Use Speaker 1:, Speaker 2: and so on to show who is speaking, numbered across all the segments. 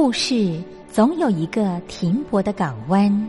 Speaker 1: 故事总有一个停泊的港湾。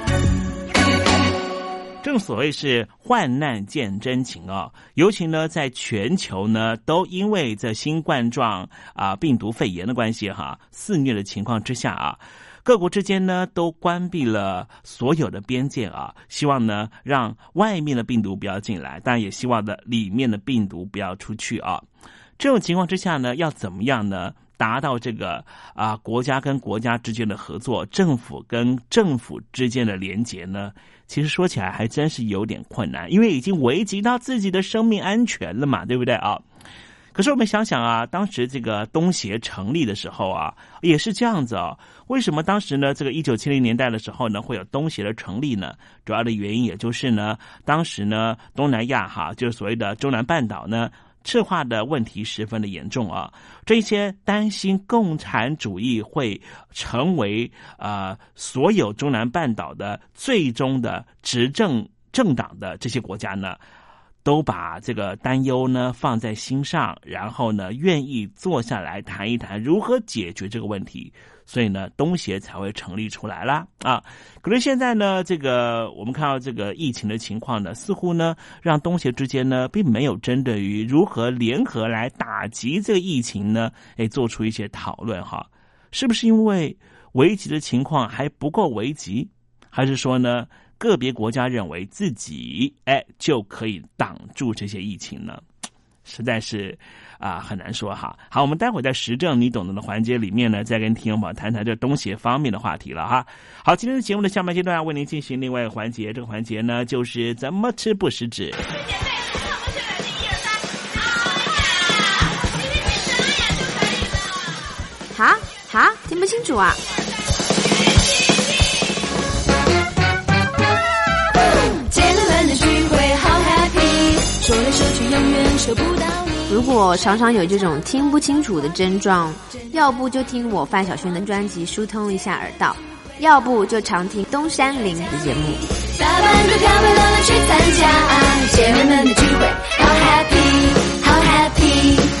Speaker 2: 正所谓是患难见真情哦，尤其呢，在全球呢，都因为这新冠状啊病毒肺炎的关系哈肆虐的情况之下啊，各国之间呢都关闭了所有的边界啊，希望呢让外面的病毒不要进来，但也希望的里面的病毒不要出去啊。这种情况之下呢，要怎么样呢？达到这个啊国家跟国家之间的合作，政府跟政府之间的连结呢？其实说起来还真是有点困难，因为已经危及到自己的生命安全了嘛，对不对啊？可是我们想想啊，当时这个东协成立的时候啊，也是这样子啊。为什么当时呢？这个一九七零年代的时候呢，会有东协的成立呢？主要的原因也就是呢，当时呢，东南亚哈，就是所谓的中南半岛呢。赤化的问题十分的严重啊！这些担心共产主义会成为呃所有中南半岛的最终的执政政党的这些国家呢，都把这个担忧呢放在心上，然后呢愿意坐下来谈一谈如何解决这个问题。所以呢，东协才会成立出来啦啊！可是现在呢，这个我们看到这个疫情的情况呢，似乎呢，让东协之间呢，并没有针对于如何联合来打击这个疫情呢，哎，做出一些讨论哈。是不是因为危急的情况还不够危急，还是说呢，个别国家认为自己哎就可以挡住这些疫情呢？实在是。啊，很难说哈。好，我们待会在时政你懂得的环节里面呢，再跟听众朋友谈谈这东协方面的话题了哈。好，今天的节目的下半阶段要为您进行另外一个环节，这个环节呢就是怎么吃不食指。
Speaker 3: 好，好，听不清楚啊。说来说去永远说不到。如果常常有这种听不清楚的症状，要不就听我范晓萱的专辑疏通一下耳道，要不就常听东山林的节目。打扮漂漂亮亮去参加姐妹们的聚会，好 happy，好 happy。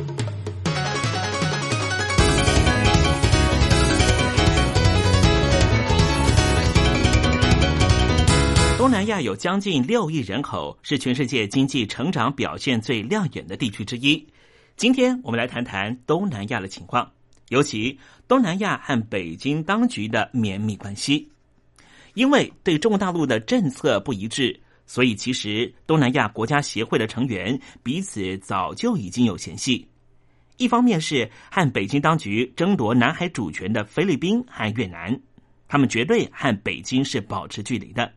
Speaker 2: 东南亚有将近六亿人口，是全世界经济成长表现最亮眼的地区之一。今天我们来谈谈东南亚的情况，尤其东南亚和北京当局的绵密关系。因为对中国大陆的政策不一致，所以其实东南亚国家协会的成员彼此早就已经有嫌隙。一方面是和北京当局争夺南海主权的菲律宾和越南，他们绝对和北京是保持距离的。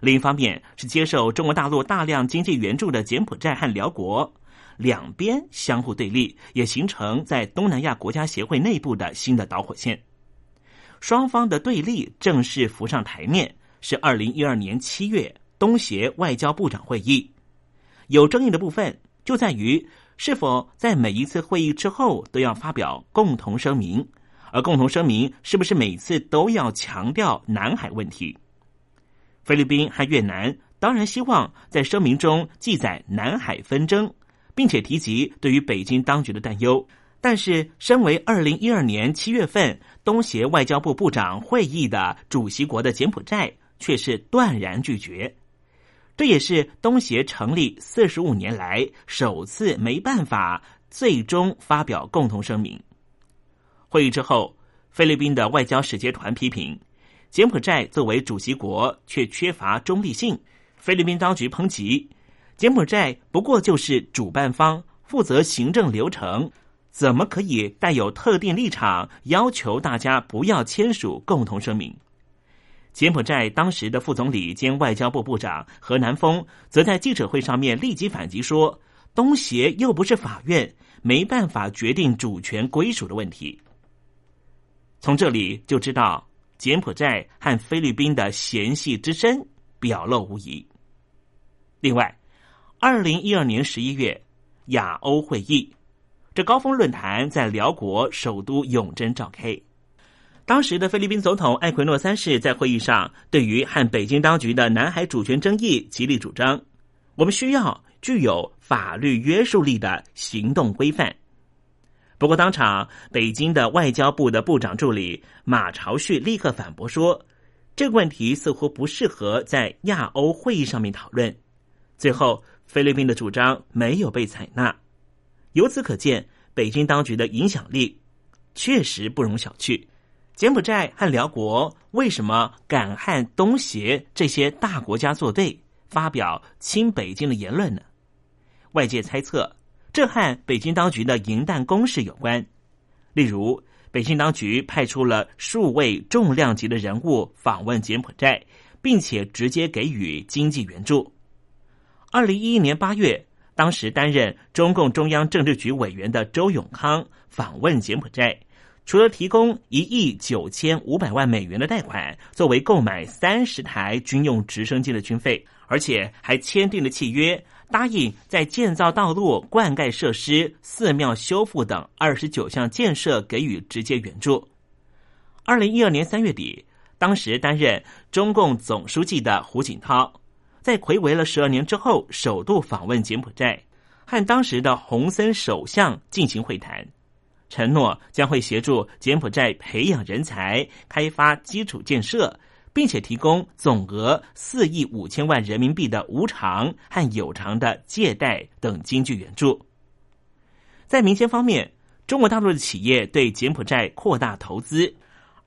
Speaker 2: 另一方面是接受中国大陆大量经济援助的柬埔寨和辽国，两边相互对立，也形成在东南亚国家协会内部的新的导火线。双方的对立正式浮上台面，是二零一二年七月东协外交部长会议。有争议的部分就在于是否在每一次会议之后都要发表共同声明，而共同声明是不是每次都要强调南海问题。菲律宾和越南当然希望在声明中记载南海纷争，并且提及对于北京当局的担忧。但是，身为二零一二年七月份东协外交部部长会议的主席国的柬埔寨，却是断然拒绝。这也是东协成立四十五年来首次没办法最终发表共同声明。会议之后，菲律宾的外交使节团批评。柬埔寨作为主席国，却缺乏中立性。菲律宾当局抨击柬埔寨不过就是主办方，负责行政流程，怎么可以带有特定立场，要求大家不要签署共同声明？柬埔寨当时的副总理兼外交部部长何南峰，则在记者会上面立即反击说：“东协又不是法院，没办法决定主权归属的问题。”从这里就知道。柬埔寨和菲律宾的嫌隙之深表露无遗。另外，二零一二年十一月亚欧会议，这高峰论坛在辽国首都永贞召开。当时的菲律宾总统艾奎诺三世在会议上，对于和北京当局的南海主权争议极力主张，我们需要具有法律约束力的行动规范。不过，当场北京的外交部的部长助理马朝旭立刻反驳说：“这个问题似乎不适合在亚欧会议上面讨论。”最后，菲律宾的主张没有被采纳。由此可见，北京当局的影响力确实不容小觑。柬埔寨和辽国为什么敢和东协这些大国家作对，发表亲北京的言论呢？外界猜测。这和北京当局的银弹攻势有关。例如，北京当局派出了数位重量级的人物访问柬埔寨，并且直接给予经济援助。二零一一年八月，当时担任中共中央政治局委员的周永康访问柬埔寨，除了提供一亿九千五百万美元的贷款作为购买三十台军用直升机的军费，而且还签订了契约。答应在建造道路、灌溉设施、寺庙修复等二十九项建设给予直接援助。二零一二年三月底，当时担任中共总书记的胡锦涛，在魁违了十二年之后，首度访问柬埔寨，和当时的洪森首相进行会谈，承诺将会协助柬埔寨培养人才、开发基础建设。并且提供总额四亿五千万人民币的无偿和有偿的借贷等经济援助。在民间方面，中国大陆的企业对柬埔寨扩大投资。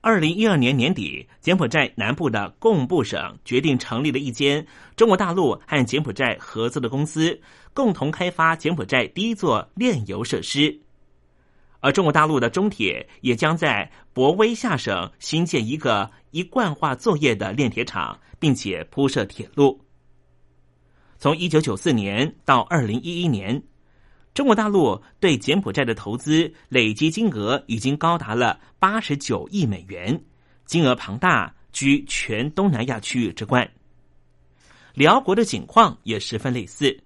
Speaker 2: 二零一二年年底，柬埔寨南部的贡布省决定成立了一间中国大陆和柬埔寨合作的公司，共同开发柬埔寨第一座炼油设施。而中国大陆的中铁也将在博威下省新建一个一贯化作业的炼铁厂，并且铺设铁路。从一九九四年到二零一一年，中国大陆对柬埔寨的投资累计金额已经高达了八十九亿美元，金额庞大，居全东南亚区域之冠。辽国的景况也十分类似。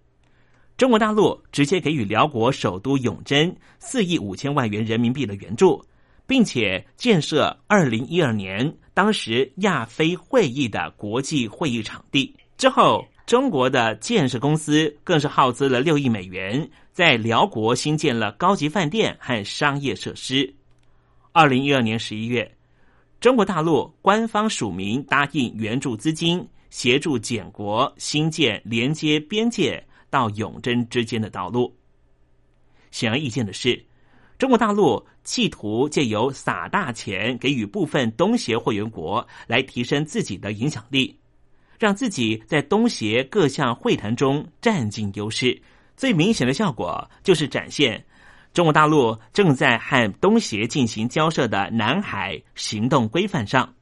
Speaker 2: 中国大陆直接给予辽国首都永贞四亿五千万元人民币的援助，并且建设二零一二年当时亚非会议的国际会议场地。之后，中国的建设公司更是耗资了六亿美元，在辽国新建了高级饭店和商业设施。二零一二年十一月，中国大陆官方署名答应援助资金，协助柬国新建连接边界。到永贞之间的道路。显而易见的是，中国大陆企图借由撒大钱给予部分东协会员国，来提升自己的影响力，让自己在东协各项会谈中占尽优势。最明显的效果就是展现中国大陆正在和东协进行交涉的南海行动规范上，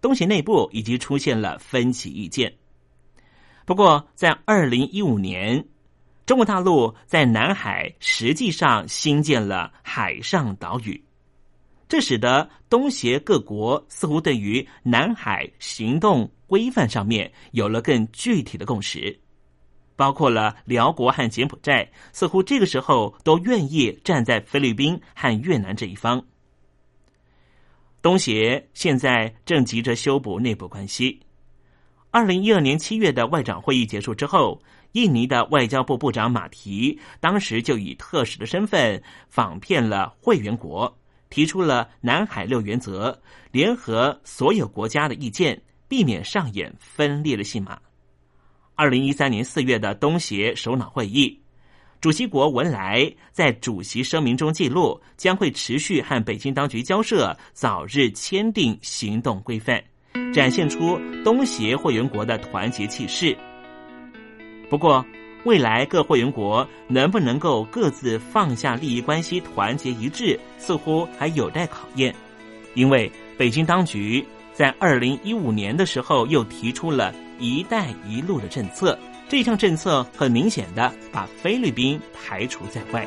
Speaker 2: 东协内部已经出现了分歧意见。不过，在二零一五年，中国大陆在南海实际上新建了海上岛屿，这使得东协各国似乎对于南海行动规范上面有了更具体的共识，包括了辽国和柬埔寨，似乎这个时候都愿意站在菲律宾和越南这一方。东协现在正急着修补内部关系。二零一二年七月的外长会议结束之后，印尼的外交部部长马提当时就以特使的身份访遍了会员国，提出了南海六原则，联合所有国家的意见，避免上演分裂的戏码。二零一三年四月的东协首脑会议，主席国文莱在主席声明中记录，将会持续和北京当局交涉，早日签订行动规范。展现出东协会员国的团结气势。不过，未来各会员国能不能够各自放下利益关系，团结一致，似乎还有待考验。因为北京当局在二零一五年的时候又提出了一带一路的政策，这项政策很明显的把菲律宾排除在外。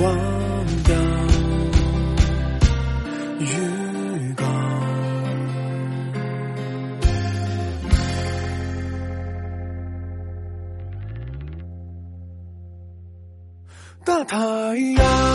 Speaker 4: 忘掉预告。大太阳。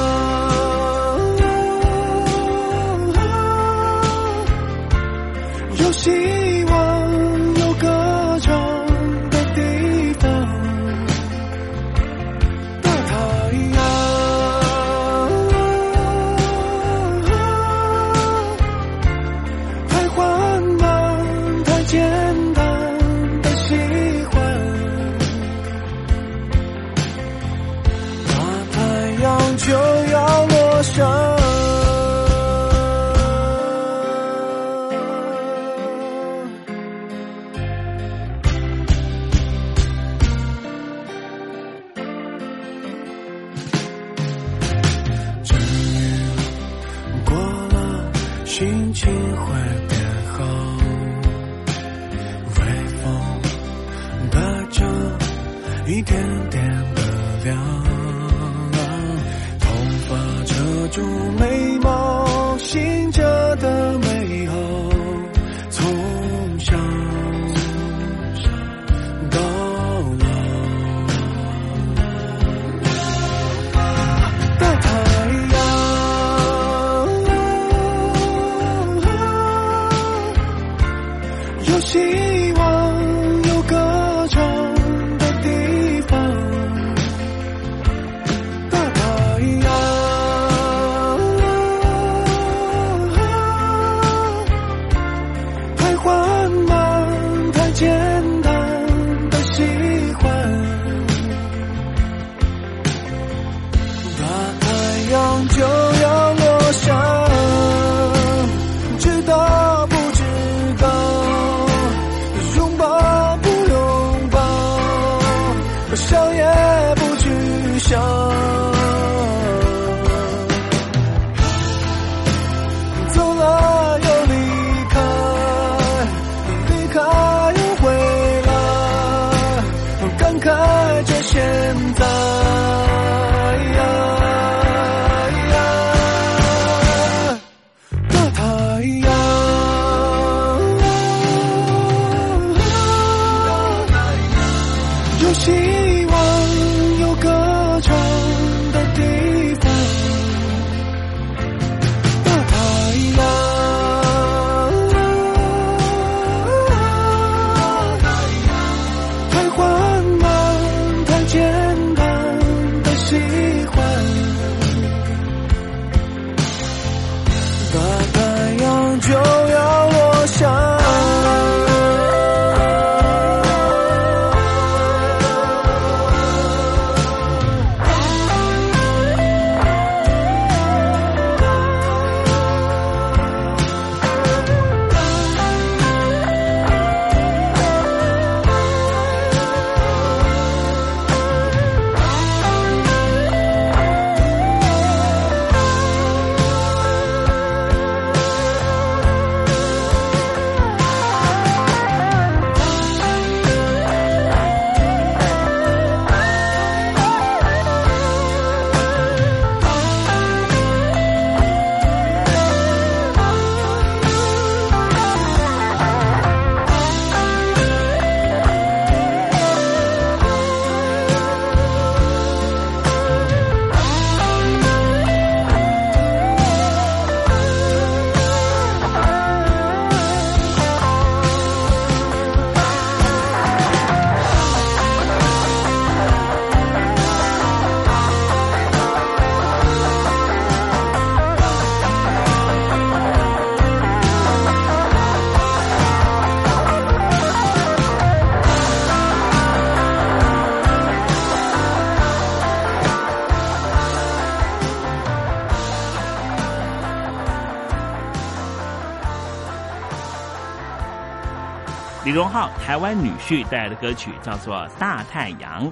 Speaker 2: 李荣浩台湾女婿带来的歌曲叫做《大太阳》。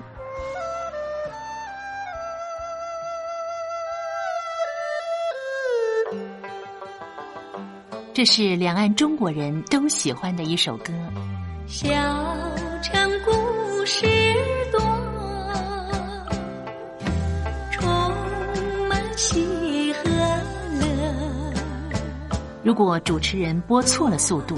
Speaker 1: 这是两岸中国人都喜欢的一首歌。
Speaker 5: 小城故事多，充满喜和乐。
Speaker 1: 如果主持人播错了速度，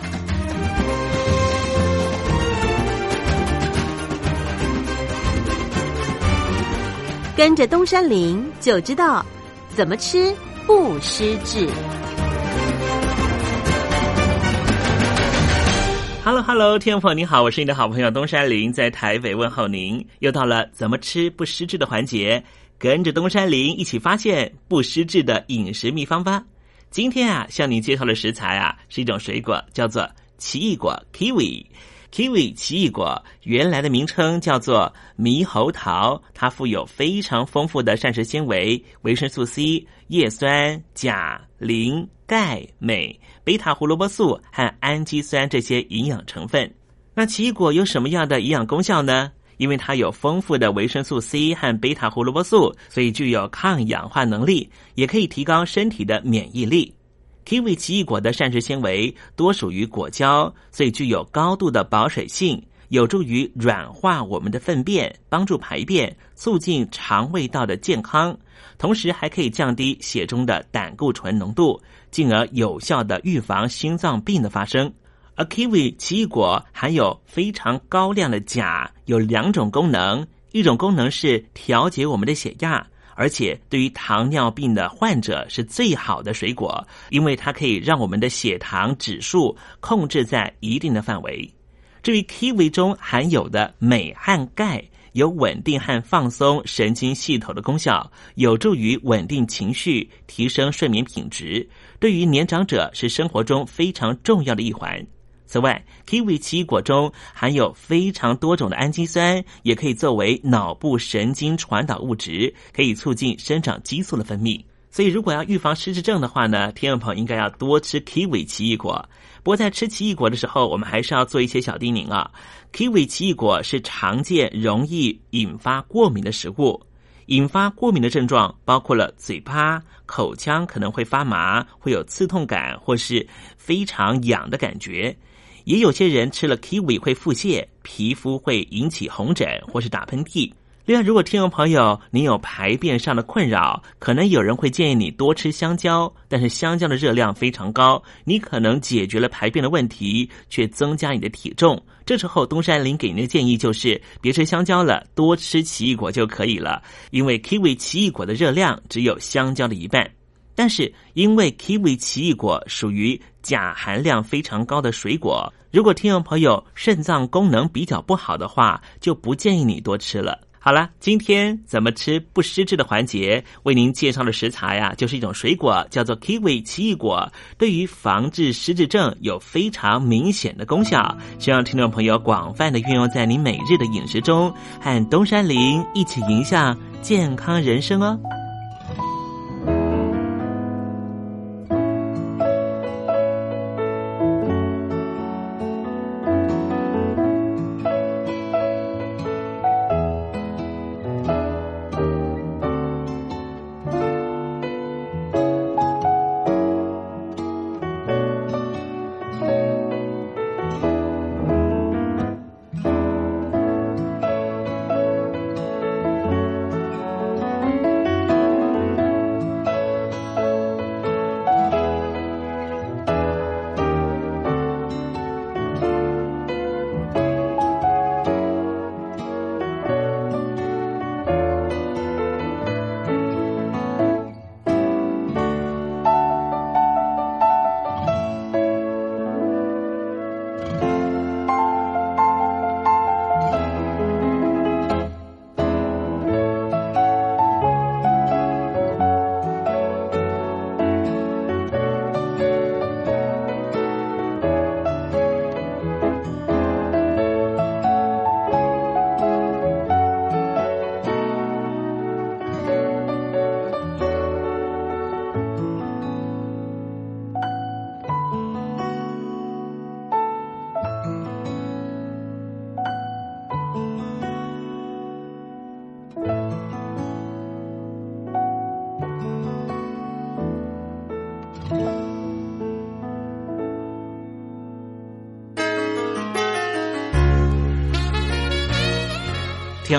Speaker 6: 跟着东山林就知道怎么吃不失智。
Speaker 2: Hello Hello，听众朋友你好，我是你的好朋友东山林，在台北问候您。又到了怎么吃不失智的环节，跟着东山林一起发现不失智的饮食秘方吧。今天啊，向你介绍的食材啊，是一种水果，叫做奇异果 （kiwi）。Kiwi 奇异果原来的名称叫做猕猴桃，它富有非常丰富的膳食纤维、维生素 C、叶酸、钾、磷、钙、镁、贝塔胡萝卜素和氨基酸这些营养成分。那奇异果有什么样的营养功效呢？因为它有丰富的维生素 C 和贝塔胡萝卜素，所以具有抗氧化能力，也可以提高身体的免疫力。Kiwi 奇异果的膳食纤维多属于果胶，所以具有高度的保水性，有助于软化我们的粪便，帮助排便，促进肠胃道的健康，同时还可以降低血中的胆固醇浓度，进而有效的预防心脏病的发生。而 kiwi 奇异果含有非常高量的钾，有两种功能，一种功能是调节我们的血压。而且对于糖尿病的患者是最好的水果，因为它可以让我们的血糖指数控制在一定的范围。至于 kiwi 中含有的镁和钙，有稳定和放松神经系统的功效，有助于稳定情绪、提升睡眠品质。对于年长者是生活中非常重要的一环。此外，kiwi 奇异果中含有非常多种的氨基酸，也可以作为脑部神经传导物质，可以促进生长激素的分泌。所以，如果要预防失智症的话呢，听众朋友应该要多吃 kiwi 奇异果。不过，在吃奇异果的时候，我们还是要做一些小叮咛啊。kiwi 奇异果是常见容易引发过敏的食物，引发过敏的症状包括了嘴巴、口腔可能会发麻，会有刺痛感，或是非常痒的感觉。也有些人吃了 kiwi 会腹泻，皮肤会引起红疹或是打喷嚏。另外，如果听众朋友你有排便上的困扰，可能有人会建议你多吃香蕉，但是香蕉的热量非常高，你可能解决了排便的问题，却增加你的体重。这时候，东山林给您的建议就是别吃香蕉了，多吃奇异果就可以了，因为 kiwi 奇异果的热量只有香蕉的一半。但是，因为 kiwi 奇异果属于钾含量非常高的水果，如果听众朋友肾脏功能比较不好的话，就不建议你多吃了。好了，今天怎么吃不失智的环节，为您介绍的食材呀，就是一种水果，叫做 kiwi 奇异果，对于防治失智症有非常明显的功效。希望听众朋友广泛的运用在您每日的饮食中，和东山林一起迎向健康人生哦。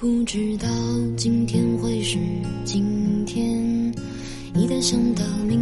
Speaker 7: 不知道今天会是今天，一旦想到明，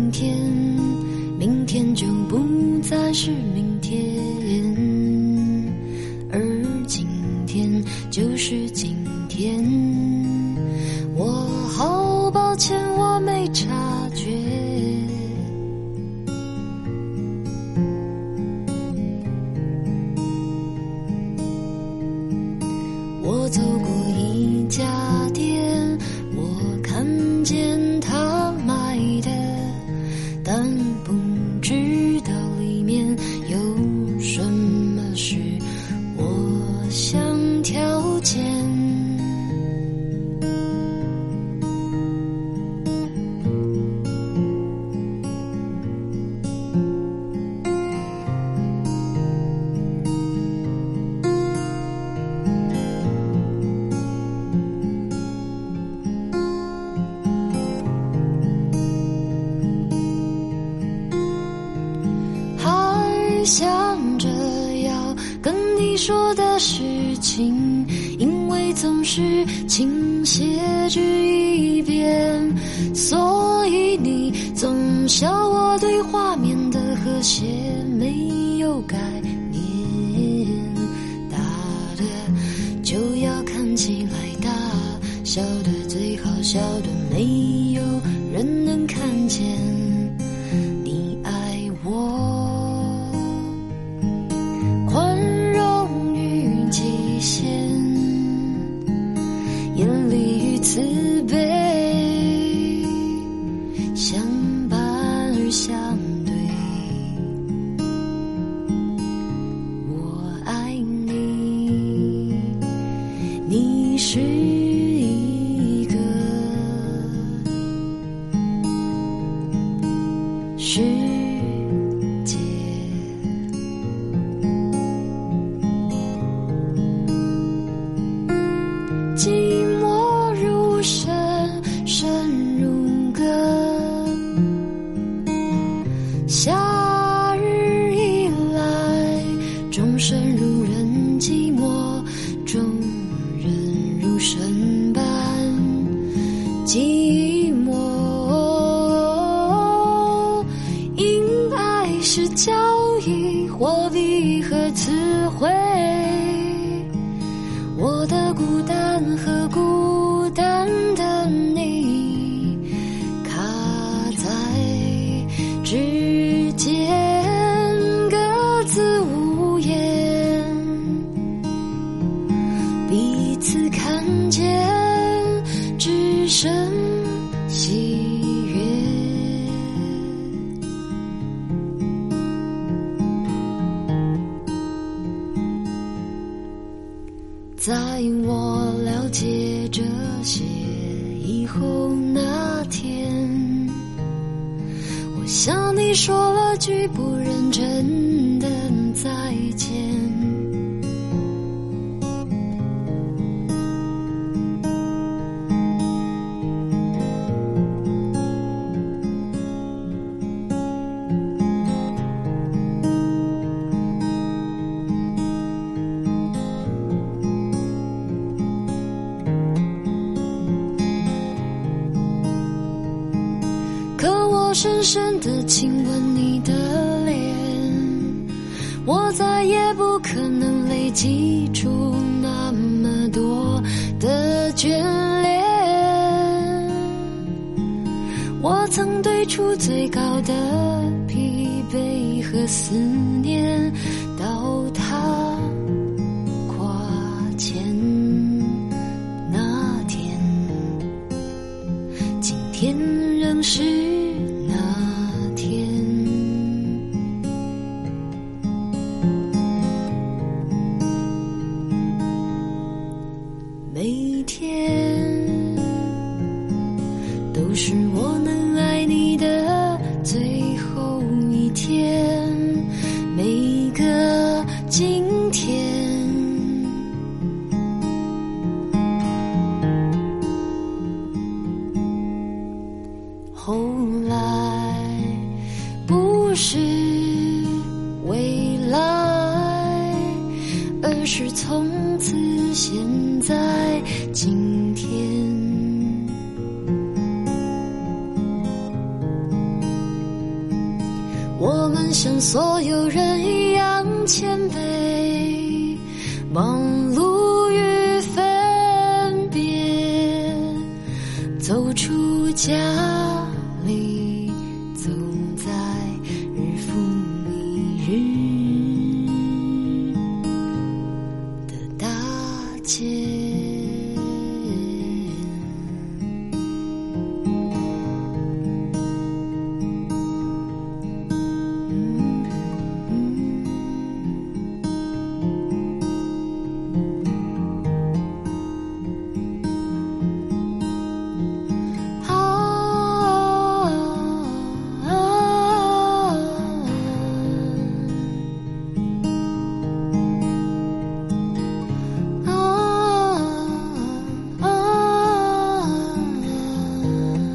Speaker 7: 笑我对画面的和谐没有概念大的就要看起来大笑的最好笑的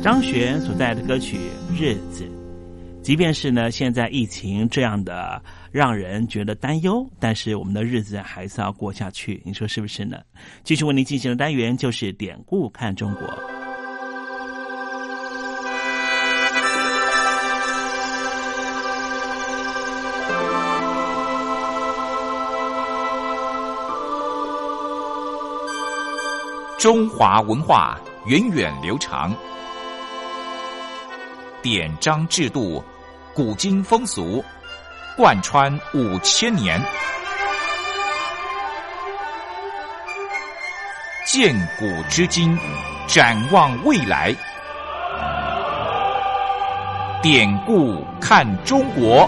Speaker 2: 张悬所带来的歌曲日子，即便是呢，现在疫情这样的，让人觉得担忧，但是我们的日子还是要过下去，你说是不是呢？继续为您进行的单元就是典故看中国。
Speaker 8: 中华文化源远流长。典章制度。古今风俗贯穿五千年，鉴古知今，展望未来。典故看中国。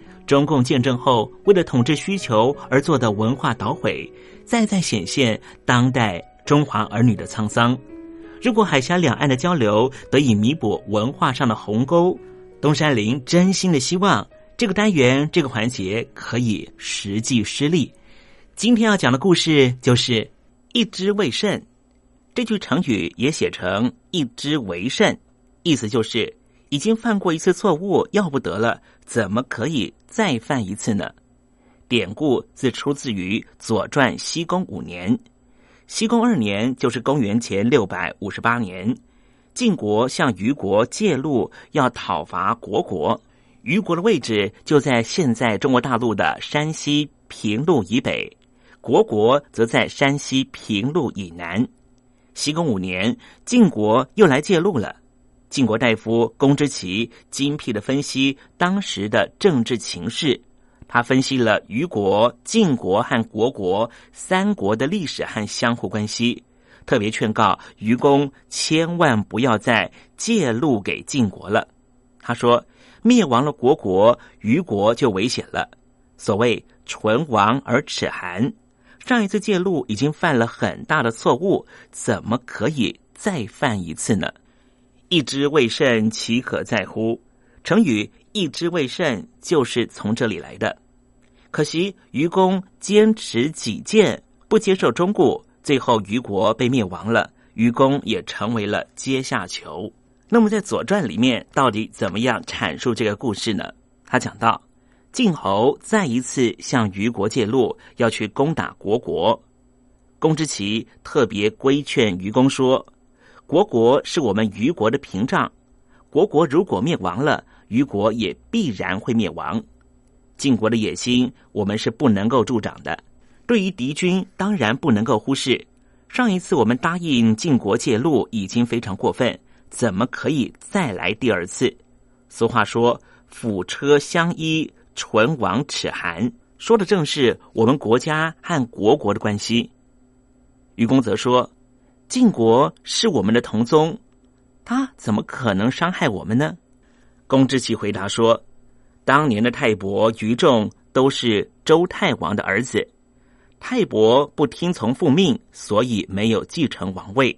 Speaker 2: 中共建政后，为了统治需求而做的文化捣毁。再再显现当代中华儿女的沧桑。如果海峡两岸的交流得以弥补文化上的鸿沟，东山林真心的希望这个单元这个环节可以实际施力。今天要讲的故事就是“一之未甚”，这句成语也写成“一之为甚”，意思就是已经犯过一次错误，要不得了，怎么可以再犯一次呢？典故自出自于《左传》西公五年，西公二年就是公元前六百五十八年，晋国向虞国借路要讨伐虢国，虞国的位置就在现在中国大陆的山西平陆以北，虢国则在山西平陆以南。西公五年，晋国又来借路了，晋国大夫公之奇精辟的分析当时的政治情势。他分析了虞国、晋国和虢国三国的历史和相互关系，特别劝告虞公千万不要再借路给晋国了。他说：“灭亡了虢国，虞国就危险了。所谓唇亡而齿寒，上一次借路已经犯了很大的错误，怎么可以再犯一次呢？一之未甚，岂可在乎？”成语“一之未甚”就是从这里来的。可惜愚公坚持己见，不接受中顾，最后虞国被灭亡了，愚公也成为了阶下囚。那么在《左传》里面，到底怎么样阐述这个故事呢？他讲到，晋侯再一次向虞国借路，要去攻打虢国。公之奇特别规劝愚公说：“虢国是我们虞国的屏障，虢国如果灭亡了，虞国也必然会灭亡。”晋国的野心，我们是不能够助长的。对于敌军，当然不能够忽视。上一次我们答应晋国借路，已经非常过分，怎么可以再来第二次？俗话说“辅车相依，唇亡齿寒”，说的正是我们国家和国国的关系。愚公则说：“晋国是我们的同宗，他怎么可能伤害我们呢？”公之奇回答说。当年的太伯、于仲都是周太王的儿子，太伯不听从父命，所以没有继承王位。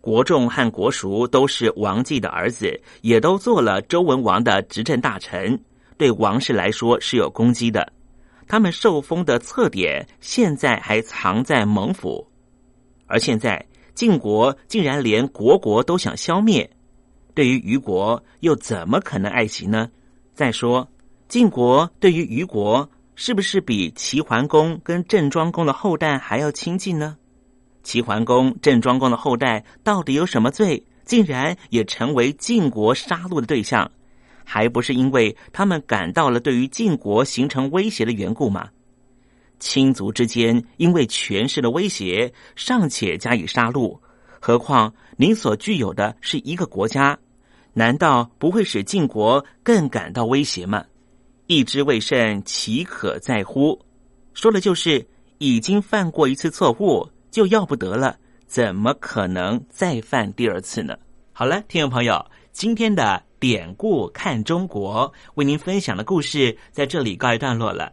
Speaker 2: 国仲和国叔都是王继的儿子，也都做了周文王的执政大臣，对王室来说是有攻击的。他们受封的册典现在还藏在蒙府，而现在晋国竟然连国国都想消灭，对于虞国又怎么可能爱惜呢？再说。晋国对于虞国是不是比齐桓公跟郑庄公的后代还要亲近呢？齐桓公、郑庄公的后代到底有什么罪，竟然也成为晋国杀戮的对象？还不是因为他们感到了对于晋国形成威胁的缘故吗？亲族之间因为权势的威胁尚且加以杀戮，何况您所具有的是一个国家，难道不会使晋国更感到威胁吗？一之未甚，岂可在乎？说的就是已经犯过一次错误就要不得了，怎么可能再犯第二次呢？好了，听众朋友，今天的典故看中国为您分享的故事在这里告一段落了。